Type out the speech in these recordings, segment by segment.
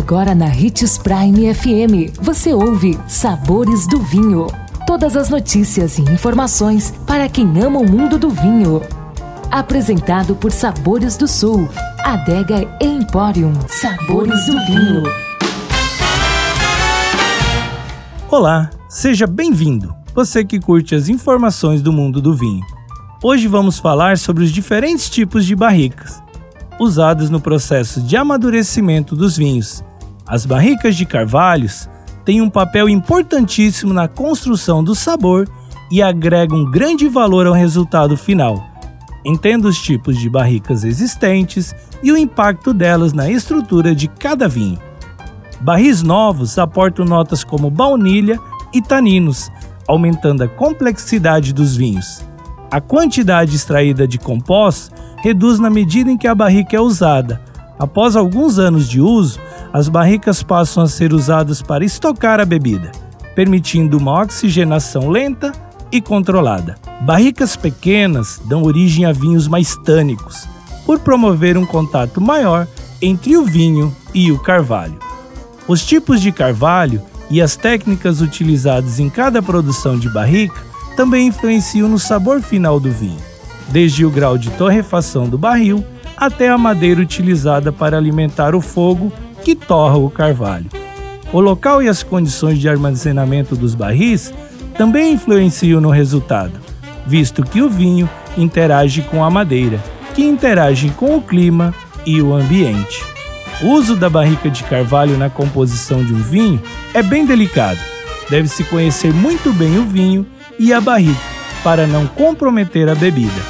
Agora na Ritz Prime FM, você ouve Sabores do Vinho. Todas as notícias e informações para quem ama o mundo do vinho. Apresentado por Sabores do Sul, Adega Emporium. Sabores do Vinho. Olá, seja bem-vindo. Você que curte as informações do mundo do vinho. Hoje vamos falar sobre os diferentes tipos de barricas usadas no processo de amadurecimento dos vinhos. As barricas de carvalhos têm um papel importantíssimo na construção do sabor e agregam grande valor ao resultado final. Entenda os tipos de barricas existentes e o impacto delas na estrutura de cada vinho. Barris novos aportam notas como baunilha e taninos, aumentando a complexidade dos vinhos. A quantidade extraída de compós reduz na medida em que a barrica é usada. Após alguns anos de uso, as barricas passam a ser usadas para estocar a bebida, permitindo uma oxigenação lenta e controlada. Barricas pequenas dão origem a vinhos mais tânicos, por promover um contato maior entre o vinho e o carvalho. Os tipos de carvalho e as técnicas utilizadas em cada produção de barrica também influenciam no sabor final do vinho, desde o grau de torrefação do barril até a madeira utilizada para alimentar o fogo que torra o carvalho. O local e as condições de armazenamento dos barris também influenciam no resultado, visto que o vinho interage com a madeira, que interage com o clima e o ambiente. O uso da barrica de carvalho na composição de um vinho é bem delicado. Deve-se conhecer muito bem o vinho e a barrica, para não comprometer a bebida.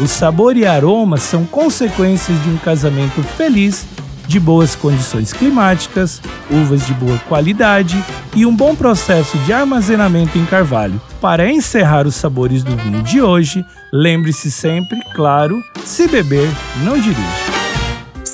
O sabor e aroma são consequências de um casamento feliz, de boas condições climáticas, uvas de boa qualidade e um bom processo de armazenamento em carvalho. Para encerrar os sabores do vinho de hoje, lembre-se sempre, claro, se beber, não dirija.